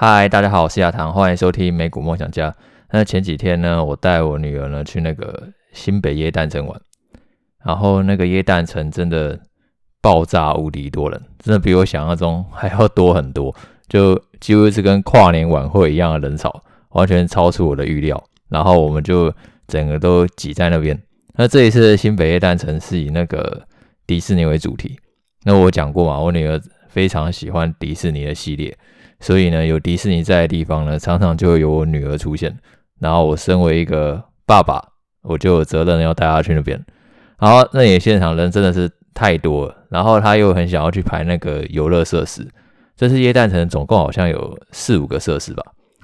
嗨，大家好，我是亚堂，欢迎收听美股梦想家。那前几天呢，我带我女儿呢去那个新北耶诞城玩，然后那个耶诞城真的爆炸无敌多人，真的比我想象中还要多很多，就几乎是跟跨年晚会一样的人潮，完全超出我的预料。然后我们就整个都挤在那边。那这一次的新北耶诞城是以那个迪士尼为主题。那我讲过嘛，我女儿非常喜欢迪士尼的系列。所以呢，有迪士尼在的地方呢，常常就会有我女儿出现。然后我身为一个爸爸，我就有责任要带她去那边。然后那里现场人真的是太多了，然后她又很想要去排那个游乐设施。这次耶诞城总共好像有四五个设施吧，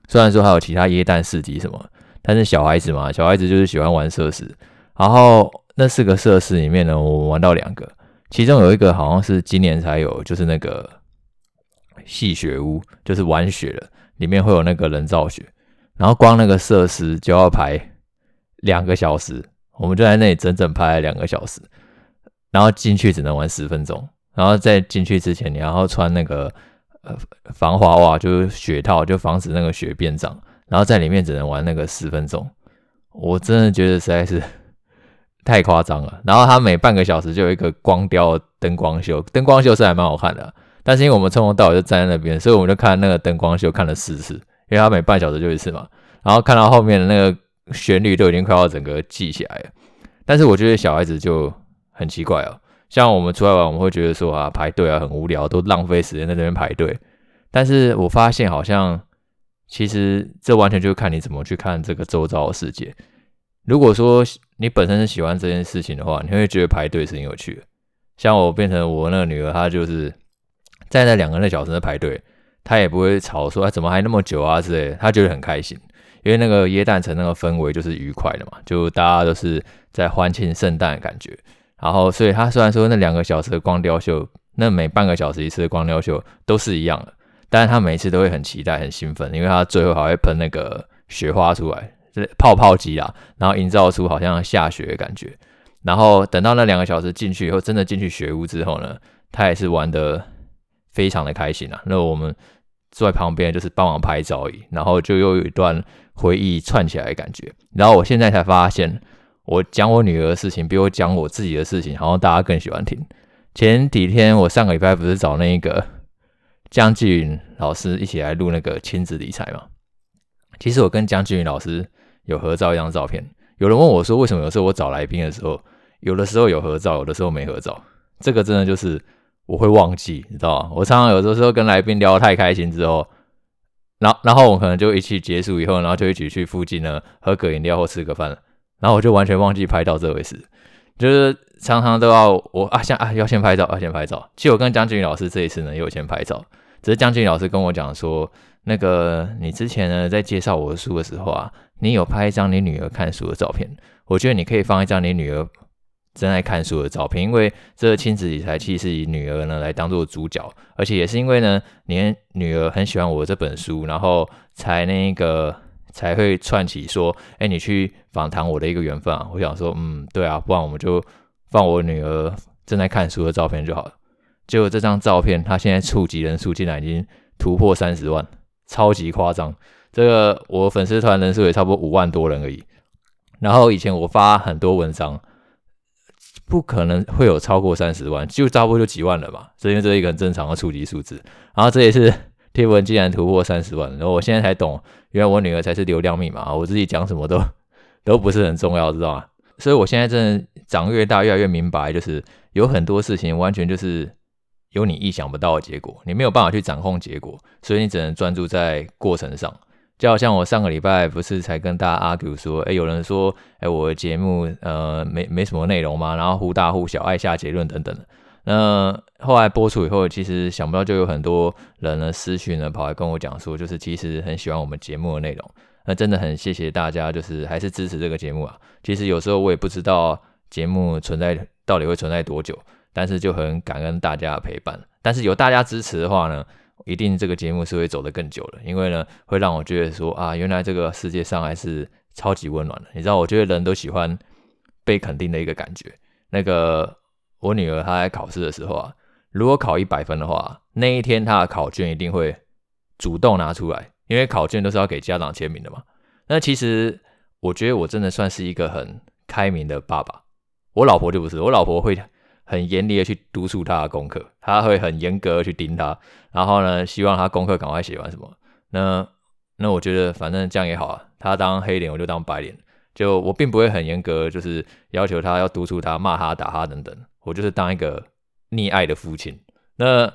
虽然说还有其他耶诞市集什么，但是小孩子嘛，小孩子就是喜欢玩设施。然后那四个设施里面呢，我玩到两个，其中有一个好像是今年才有，就是那个。戏雪屋就是玩雪的，里面会有那个人造雪，然后光那个设施就要排两个小时，我们就在那里整整排了两个小时，然后进去只能玩十分钟，然后在进去之前你要穿那个呃防滑袜，就是雪套，就防止那个雪变脏，然后在里面只能玩那个十分钟，我真的觉得实在是 太夸张了。然后它每半个小时就有一个光雕灯光秀，灯光秀是还蛮好看的。但是因为我们从头到尾就站在那边，所以我们就看那个灯光秀看了四次，因为它每半小时就一次嘛。然后看到后面的那个旋律都已经快要整个记起来了。但是我觉得小孩子就很奇怪哦，像我们出来玩，我们会觉得说啊排队啊很无聊，都浪费时间在那边排队。但是我发现好像其实这完全就看你怎么去看这个周遭的世界。如果说你本身是喜欢这件事情的话，你会觉得排队是很有趣的。像我变成我那个女儿，她就是。在那两个那小时的排队，他也不会吵说，哎，怎么还那么久啊之类的，他觉得很开心，因为那个耶诞城那个氛围就是愉快的嘛，就大家都是在欢庆圣诞的感觉。然后，所以他虽然说那两个小时的光雕秀，那每半个小时一次的光雕秀都是一样的，但是他每次都会很期待、很兴奋，因为他最后还会喷那个雪花出来，就是泡泡机啊，然后营造出好像下雪的感觉。然后等到那两个小时进去以后，真的进去雪屋之后呢，他也是玩的。非常的开心啊！那我们坐在旁边就是帮忙拍照而已，然后就又有一段回忆串起来的感觉。然后我现在才发现，我讲我女儿的事情比我讲我自己的事情，好像大家更喜欢听。前几天我上个礼拜不是找那个江继云老师一起来录那个亲子理财嘛？其实我跟江继云老师有合照一张照片。有人问我说，为什么有时候我找来宾的时候，有的时候有合照，有的时候没合照？这个真的就是。我会忘记，你知道吗？我常常有的时候跟来宾聊得太开心之后，然然后我可能就一起结束以后，然后就一起去附近呢喝个饮料或吃个饭，然后我就完全忘记拍照这回事。就是常常都要我啊，像啊要先拍照，要先拍照。其实我跟江俊宇老师这一次呢也有先拍照，只是江俊宇老师跟我讲说，那个你之前呢在介绍我的书的时候啊，你有拍一张你女儿看书的照片，我觉得你可以放一张你女儿。正在看书的照片，因为这个亲子理财器是以女儿呢来当做主角，而且也是因为呢，你女儿很喜欢我这本书，然后才那个才会串起说，哎，你去访谈我的一个缘分啊。我想说，嗯，对啊，不然我们就放我女儿正在看书的照片就好了。结果这张照片，她现在触及人数竟然已经突破三十万，超级夸张。这个我粉丝团人数也差不多五万多人而已。然后以前我发很多文章。不可能会有超过三十万，就差不多就几万了吧。这因为这是一个很正常的触及数字。然后这也是贴文竟然突破三十万，然后我现在才懂，原来我女儿才是流量密码，我自己讲什么都 都不是很重要，知道吗？所以我现在真的长越大，越来越明白，就是有很多事情完全就是有你意想不到的结果，你没有办法去掌控结果，所以你只能专注在过程上。就好像我上个礼拜不是才跟大家 argue 说，哎，有人说，哎，我的节目呃没没什么内容嘛，然后忽大忽小，爱下结论等等。那后来播出以后，其实想不到就有很多人呢私讯呢跑来跟我讲说，就是其实很喜欢我们节目的内容。那真的很谢谢大家，就是还是支持这个节目啊。其实有时候我也不知道节目存在到底会存在多久，但是就很感恩大家的陪伴。但是有大家支持的话呢，一定这个节目是会走得更久的，因为呢，会让我觉得说啊，原来这个世界上还是超级温暖的。你知道，我觉得人都喜欢被肯定的一个感觉。那个我女儿她在考试的时候啊，如果考一百分的话，那一天她的考卷一定会主动拿出来，因为考卷都是要给家长签名的嘛。那其实我觉得我真的算是一个很开明的爸爸。我老婆就不是，我老婆会很严厉的去督促他的功课，他会很严格的去盯他，然后呢，希望他功课赶快写完什么。那那我觉得反正这样也好啊，他当黑脸我就当白脸，就我并不会很严格，就是要求他要督促他、骂他、打他等等，我就是当一个溺爱的父亲。那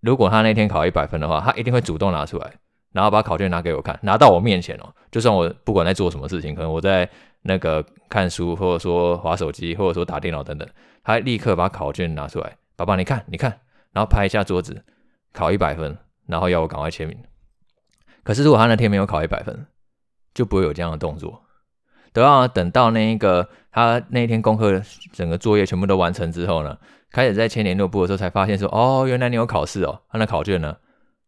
如果他那天考一百分的话，他一定会主动拿出来，然后把考卷拿给我看，拿到我面前哦，就算我不管在做什么事情，可能我在。那个看书，或者说滑手机，或者说打电脑等等，他立刻把考卷拿出来，爸爸你看，你看，然后拍一下桌子，考一百分，然后要我赶快签名。可是如果他那天没有考一百分，就不会有这样的动作。等到等到那一个他那一天功课整个作业全部都完成之后呢，开始在签联络簿的时候才发现说，哦，原来你有考试哦，他那考卷呢，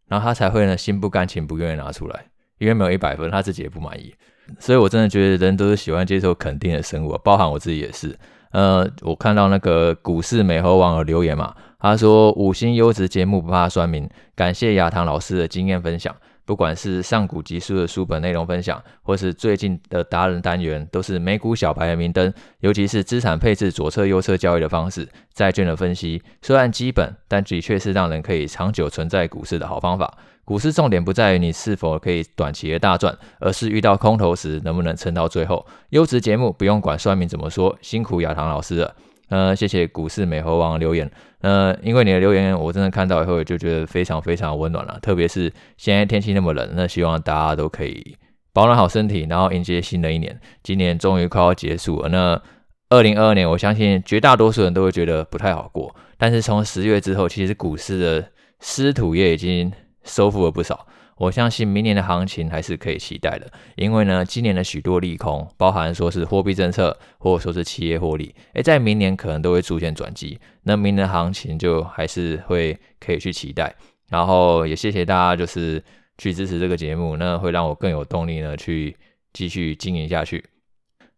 然后他才会呢心不甘情不愿意拿出来，因为没有一百分，他自己也不满意。所以，我真的觉得人都是喜欢接受肯定的生物，包含我自己也是。呃，我看到那个股市美猴王的留言嘛，他说五星优质节目不怕酸民，感谢亚堂老师的经验分享。不管是上古集书的书本内容分享，或是最近的达人单元，都是美股小白的明灯。尤其是资产配置左侧、右侧交易的方式，债券的分析，虽然基本，但的确是让人可以长久存在股市的好方法。股市重点不在于你是否可以短期的大赚，而是遇到空头时能不能撑到最后。优质节目不用管算命怎么说，辛苦亚堂老师了。呃，谢谢股市美猴王留言。呃，因为你的留言，我真的看到以后就觉得非常非常温暖了。特别是现在天气那么冷，那希望大家都可以保暖好身体，然后迎接新的一年。今年终于快要结束了，那二零二二年，我相信绝大多数人都会觉得不太好过。但是从十月之后，其实股市的湿土也已经收复了不少。我相信明年的行情还是可以期待的，因为呢，今年的许多利空，包含说是货币政策，或者说是企业获利，诶，在明年可能都会出现转机。那明年的行情就还是会可以去期待。然后也谢谢大家，就是去支持这个节目，那会让我更有动力呢，去继续经营下去。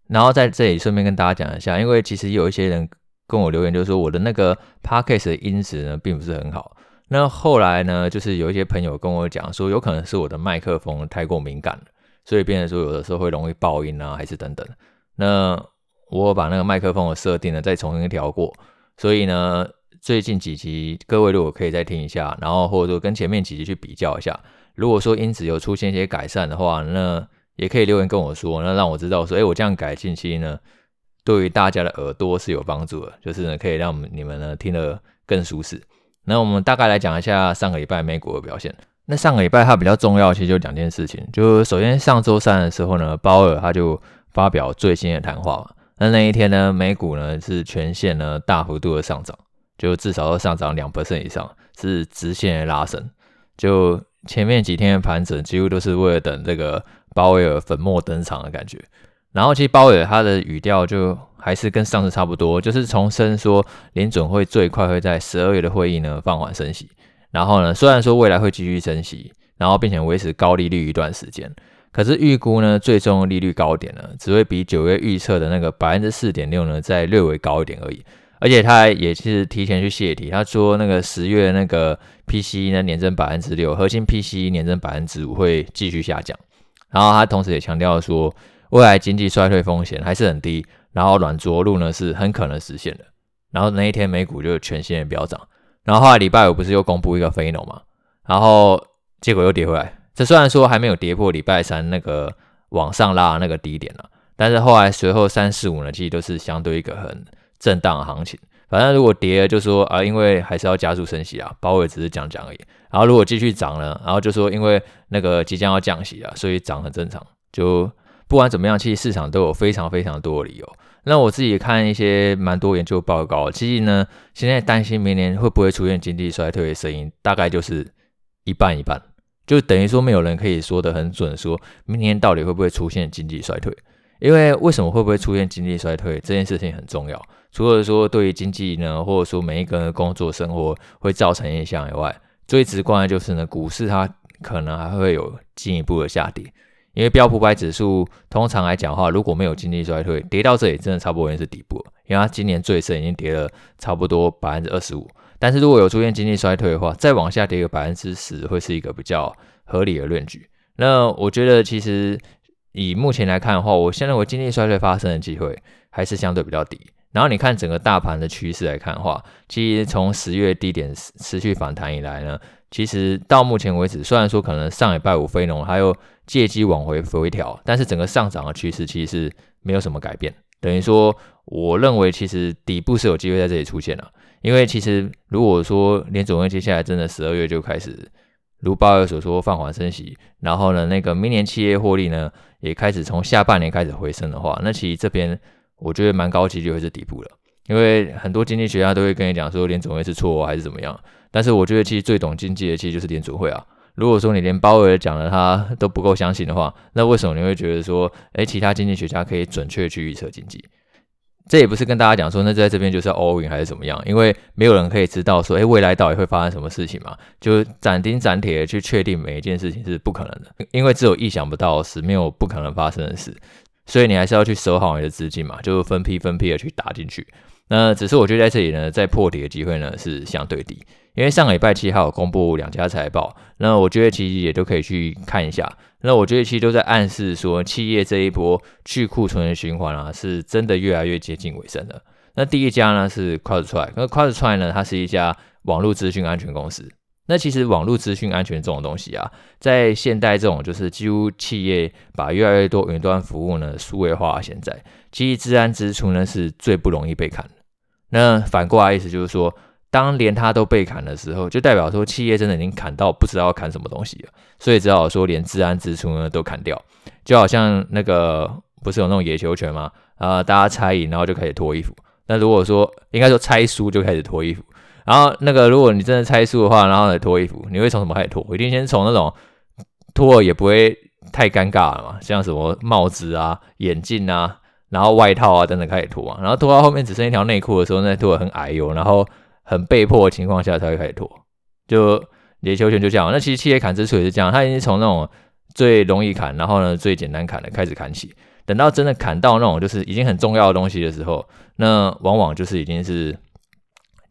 然后在这里顺便跟大家讲一下，因为其实有一些人跟我留言，就是说我的那个 podcast 的音质呢，并不是很好。那后来呢，就是有一些朋友跟我讲说，有可能是我的麦克风太过敏感了，所以变成说有的时候会容易爆音啊，还是等等。那我把那个麦克风的设定呢再重新调过，所以呢，最近几集各位如果可以再听一下，然后或者说跟前面几集去比较一下，如果说音质有出现一些改善的话，那也可以留言跟我说，那让我知道说，哎，我这样改进期呢，对于大家的耳朵是有帮助的，就是呢可以让你们呢听得更舒适。那我们大概来讲一下上个礼拜美股的表现。那上个礼拜它比较重要，其实就两件事情。就首先上周三的时候呢，鲍尔他就发表最新的谈话嘛。那那一天呢，美股呢是全线呢大幅度的上涨，就至少都上涨两 percent 以上，是直线的拉升。就前面几天的盘整，几乎都是为了等这个鲍威尔粉墨登场的感觉。然后其实鲍威尔他的语调就还是跟上次差不多，就是重申说联准会最快会在十二月的会议呢放缓升息。然后呢，虽然说未来会继续升息，然后并且维持高利率一段时间，可是预估呢最终利率高点呢只会比九月预测的那个百分之四点六呢再略微高一点而已。而且他也是提前去泄题，他说那个十月那个 PCE 呢年增百分之六，核心 PCE 年增百分之五会继续下降。然后他同时也强调说。未来经济衰退风险还是很低，然后软着陆呢是很可能实现的。然后那一天美股就全线飙涨，然后后来礼拜五不是又公布一个非农嘛，然后结果又跌回来。这虽然说还没有跌破礼拜三那个往上拉那个低点了，但是后来随后三四五呢，其实都是相对一个很震荡的行情。反正如果跌了就说啊，因为还是要加速升息啊，鲍威尔只是讲讲而已。然后如果继续涨了，然后就说因为那个即将要降息啊，所以涨很正常。就不管怎么样，其实市场都有非常非常多的理由。那我自己看一些蛮多研究报告，其实呢，现在担心明年会不会出现经济衰退的声音，大概就是一半一半，就等于说没有人可以说得很准，说明年到底会不会出现经济衰退。因为为什么会不会出现经济衰退这件事情很重要，除了说对于经济呢，或者说每一个人的工作生活会造成影响以外，最直观的就是呢，股市它可能还会有进一步的下跌。因为标普百指数通常来讲的话，如果没有经济衰退，跌到这里真的差不多已经是底部了。因为它今年最深已经跌了差不多百分之二十五，但是如果有出现经济衰退的话，再往下跌个百分之十，会是一个比较合理的论据。那我觉得其实以目前来看的话，我现在认为经济衰退发生的机会还是相对比较低。然后你看整个大盘的趋势来看的话，其实从十月低点持续反弹以来呢，其实到目前为止，虽然说可能上礼拜五非农还有借机往回回调，但是整个上涨的趋势其实是没有什么改变。等于说，我认为其实底部是有机会在这里出现了。因为其实如果说联准会接下来真的十二月就开始，如鲍尔所说放缓升息，然后呢，那个明年企业获利呢也开始从下半年开始回升的话，那其实这边我觉得蛮高级就会是底部了。因为很多经济学家都会跟你讲说联准会是错还是怎么样，但是我觉得其实最懂经济的其实就是联准会啊。如果说你连鲍尔讲的他都不够相信的话，那为什么你会觉得说，诶，其他经济学家可以准确去预测经济？这也不是跟大家讲说，那在这边就是要 all in 还是怎么样？因为没有人可以知道说，诶，未来到底会发生什么事情嘛？就斩钉斩铁去确定每一件事情是不可能的，因为只有意想不到的事，没有不可能发生的事。所以你还是要去守好你的资金嘛，就分批分批的去打进去。那只是我觉得在这里呢，再破底的机会呢是相对低，因为上个礼拜七号公布两家财报，那我觉得其实也都可以去看一下。那我觉得其实都在暗示说，企业这一波去库存的循环啊，是真的越来越接近尾声了。那第一家呢是 CrowdStrike，那 CrowdStrike 呢，它是一家网络资讯安全公司。那其实网络资讯安全这种东西啊，在现代这种就是几乎企业把越来越多云端服务呢数位化，现在其实治安支出呢是最不容易被砍的。那反过来意思就是说，当连他都被砍的时候，就代表说企业真的已经砍到不知道要砍什么东西了，所以只好说连治安支出呢都砍掉，就好像那个不是有那种野球拳吗？啊，大家猜赢然后就开始脱衣服。那如果说应该说猜输就开始脱衣服，然后那个如果你真的猜输的话，然后来脱衣服，你会从什么开始脱？一定先从那种脱了也不会太尴尬了嘛，像什么帽子啊、眼镜啊。然后外套啊等等开始脱啊，然后脱到后面只剩一条内裤的时候，那脱的很矮哟，然后很被迫的情况下才会开始拖。就野球拳就这样，那其实企业砍之处也是这样，他已经从那种最容易砍，然后呢最简单砍的开始砍起，等到真的砍到那种就是已经很重要的东西的时候，那往往就是已经是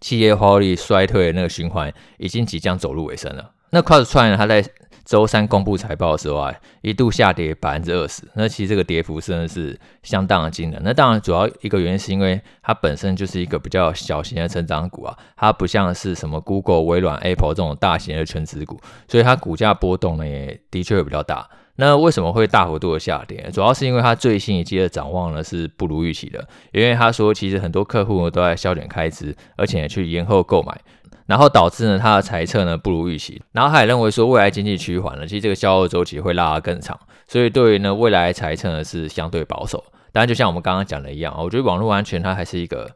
企业获利衰退的那个循环已经即将走入尾声了。那 CrowdStrike 呢，它在周三公布财报的时候啊，一度下跌百分之二十。那其实这个跌幅真的是相当的惊人。那当然，主要一个原因是因为它本身就是一个比较小型的成长股啊，它不像是什么 Google、微软、Apple 这种大型的权值股，所以它股价波动呢也的确会比较大。那为什么会大幅度的下跌？主要是因为它最新一季的展望呢是不如预期的，因为他说其实很多客户都在削减开支，而且去延后购买。然后导致呢，他的财测呢不如预期，然后他也认为说未来经济趋缓了，其实这个销售周期会拉得更长，所以对于呢未来财测呢是相对保守。当然，就像我们刚刚讲的一样，我觉得网络安全它还是一个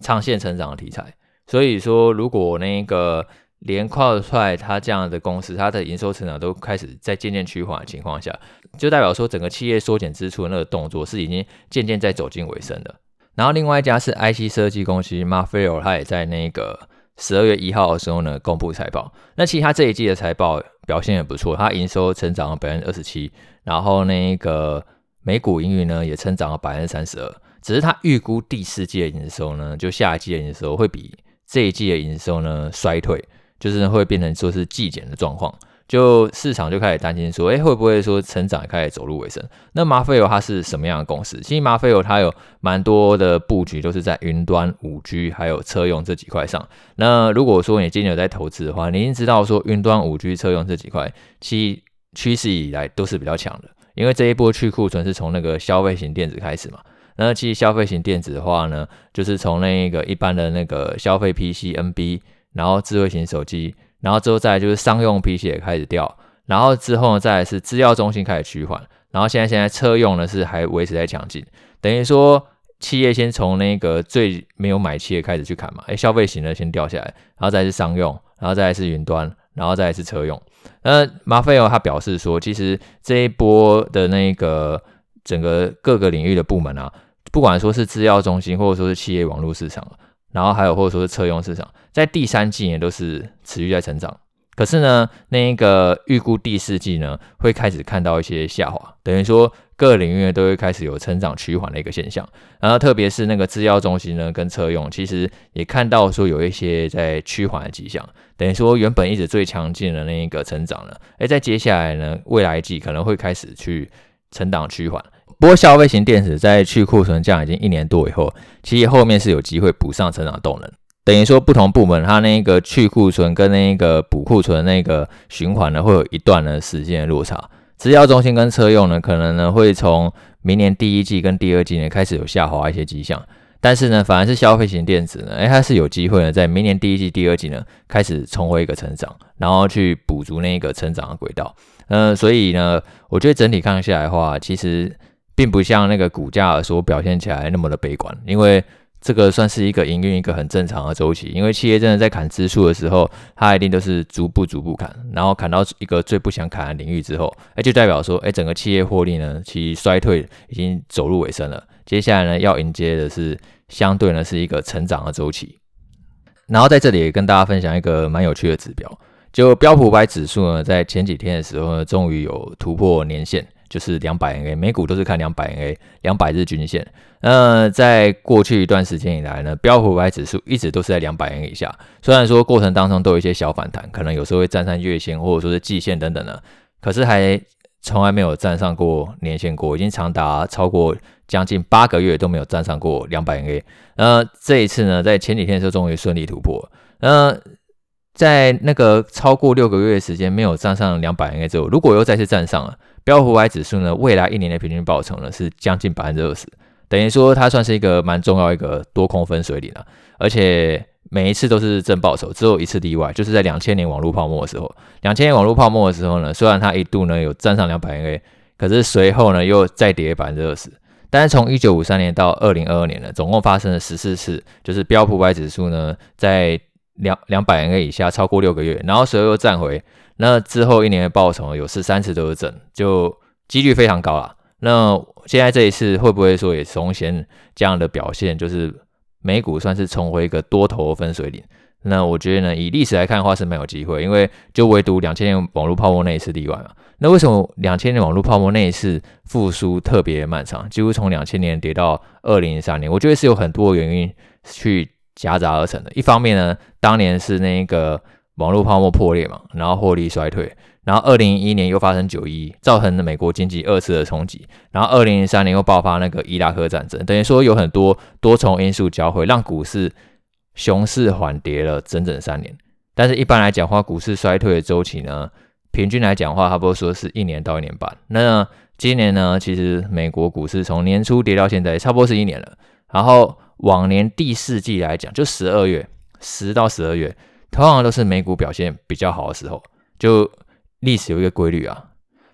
长线成长的题材。所以说，如果那个连 CrowdStrike 它这样的公司，它的营收成长都开始在渐渐趋缓的情况下，就代表说整个企业缩减支出那个动作是已经渐渐在走进尾声的。然后另外一家是 IC 设计公司 Marvell，它也在那个。十二月一号的时候呢，公布财报。那其实它这一季的财报表现也不错，它营收成长了百分之二十七，然后那个每股盈余呢也成长了百分之三十二。只是它预估第四季的营收呢，就下一季的营收会比这一季的营收呢衰退，就是会变成说是季减的状况。就市场就开始担心说，哎、会不会说成长开始走入尾声？那马菲欧它是什么样的公司？其实马菲欧它有蛮多的布局，都是在云端、五 G 还有车用这几块上。那如果说你今年有在投资的话，你已经知道说云端、五 G、车用这几块，其趋势以来都是比较强的。因为这一波去库存是从那个消费型电子开始嘛。那其实消费型电子的话呢，就是从那个一般的那个消费 PC、NB，然后智慧型手机。然后之后再来就是商用 PC 也开始掉，然后之后呢再来是资料中心开始趋缓，然后现在现在车用呢是还维持在强劲，等于说企业先从那个最没有买气的开始去砍嘛，哎，消费型的先掉下来，然后再是商用，然后再是云端，然后再是车用。那马菲欧他表示说，其实这一波的那个整个各个领域的部门啊，不管说是资料中心或者说是企业网络市场。然后还有或者说是车用市场，在第三季也都是持续在成长，可是呢，那一个预估第四季呢，会开始看到一些下滑，等于说各领域都会开始有成长趋缓的一个现象。然后特别是那个制药中心呢，跟车用，其实也看到说有一些在趋缓的迹象。等于说原本一直最强劲的那一个成长呢，诶，在接下来呢，未来季可能会开始去成长趋缓。不过消费型电子在去库存降已经一年多以后，其实后面是有机会补上成长动能。等于说，不同部门它那个去库存跟那个补库存那个循环呢，会有一段的时间的落差。资料中心跟车用呢，可能呢会从明年第一季跟第二季呢开始有下滑一些迹象。但是呢，反而是消费型电子呢，诶，它是有机会呢，在明年第一季、第二季呢开始重回一个成长，然后去补足那个成长的轨道。呃，所以呢，我觉得整体看下来的话，其实并不像那个股价所表现起来那么的悲观，因为。这个算是一个营运一个很正常的周期，因为企业真的在砍支数的时候，它一定都是逐步逐步砍，然后砍到一个最不想砍的领域之后，哎，就代表说，哎，整个企业获利呢，其衰退已经走入尾声了。接下来呢，要迎接的是相对呢是一个成长的周期。然后在这里跟大家分享一个蛮有趣的指标，就标普五百指数呢，在前几天的时候呢，终于有突破年线。就是两百 MA，每股都是看两百 MA，两百日均线。那在过去一段时间以来呢，标普五百指数一直都是在两百 MA 以下。虽然说过程当中都有一些小反弹，可能有时候会站上月线或者说是季线等等的，可是还从来没有站上过年线过，已经长达超过将近八个月都没有站上过两百 MA。那这一次呢，在前几天的时候终于顺利突破。那在那个超过六个月的时间没有站上两百 MA 之后，如果又再次站上了。标普五百指数呢，未来一年的平均报酬呢是将近百分之二十，等于说它算是一个蛮重要一个多空分水岭了，而且每一次都是正报酬，只有一次例外，就是在两千年网络泡沫的时候。两千年网络泡沫的时候呢，虽然它一度呢有站上两百 A，可是随后呢又再跌百分之二十。但是从一九五三年到二零二二年呢，总共发生了十四次，就是标普五百指数呢在两两百个以下超过六个月，然后随后又站回。那之后一年的报酬有十三次都是正，就几率非常高啦。那现在这一次会不会说也重现这样的表现？就是美股算是重回一个多头分水岭。那我觉得呢，以历史来看的话是没有机会，因为就唯独两千年网络泡沫那一次例外嘛。那为什么两千年网络泡沫那一次复苏特别漫长，几乎从两千年跌到二零零三年？我觉得是有很多原因去夹杂而成的。一方面呢，当年是那个。网络泡沫破裂嘛，然后获利衰退，然后二零一一年又发生九一，造成了美国经济二次的冲击，然后二零零三年又爆发那个伊拉克战争，等于说有很多多重因素交汇，让股市熊市缓跌了整整三年。但是，一般来讲话，股市衰退的周期呢，平均来讲话，差不多说是一年到一年半。那今年呢，其实美国股市从年初跌到现在，差不多是一年了。然后往年第四季来讲，就十二月，十到十二月。通常都是美股表现比较好的时候，就历史有一个规律啊，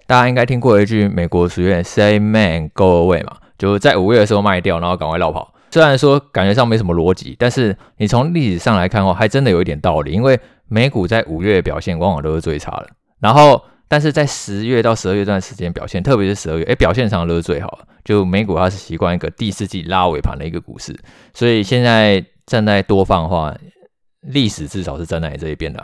大家应该听过一句美国俗语 “say man go away” 嘛，就在五月的时候卖掉，然后赶快绕跑。虽然说感觉上没什么逻辑，但是你从历史上来看的话，还真的有一点道理。因为美股在五月的表现往往都是最差的，然后但是在十月到十二月这段时间表现，特别是十二月，哎，表现上都是最好的。就美股它是习惯一个第四季拉尾盘的一个股市，所以现在站在多方的话。历史至少是站在你这一边的。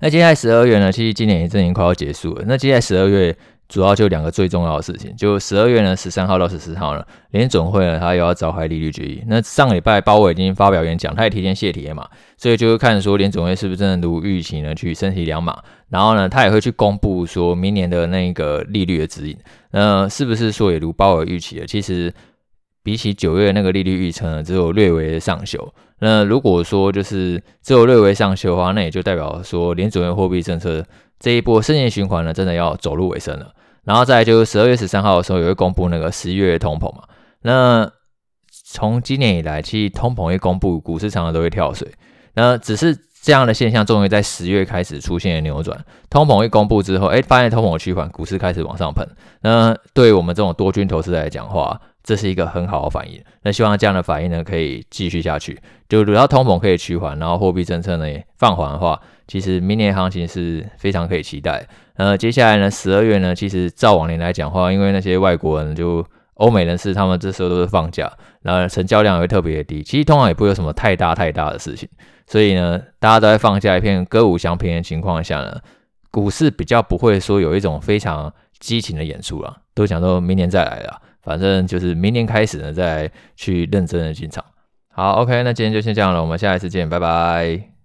那接下来十二月呢？其实今年也正已经快要结束了。那接下来十二月主要就两个最重要的事情，就十二月呢，十三号到十四号呢，联准会呢，它又要召开利率决议。那上个礼拜鲍威已经发表演讲，他也提前泄题了嘛，所以就会看说联准会是不是真的如预期呢去升息两码，然后呢，他也会去公布说明年的那个利率的指引。那是不是说也如鲍威尔预期的？其实。比起九月那个利率预测呢，只有略微的上修。那如果说就是只有略微上修的话，那也就代表说联准会货币政策这一波升息循环呢，真的要走入尾声了。然后再来就是十二月十三号的时候，也会公布那个十一月通膨嘛。那从今年以来，其实通膨一公布，股市常常都会跳水。那只是这样的现象，终于在十月开始出现了扭转。通膨一公布之后，哎，发现通膨趋缓，股市开始往上喷。那对于我们这种多军投资来讲的话，这是一个很好的反应，那希望这样的反应呢可以继续下去。就如果通膨可以趋缓，然后货币政策呢也放缓的话，其实明年行情是非常可以期待。呃，接下来呢，十二月呢，其实照往年来讲的话，因为那些外国人就欧美人士他们这时候都是放假，然后成交量也会特别的低。其实通常也不会有什么太大太大的事情，所以呢，大家都在放假，一片歌舞升平的情况下呢，股市比较不会说有一种非常激情的演出了，都想说明年再来了，反正就是明年开始呢，再去认真的进场。好，OK，那今天就先这样了，我们下一次见，拜拜。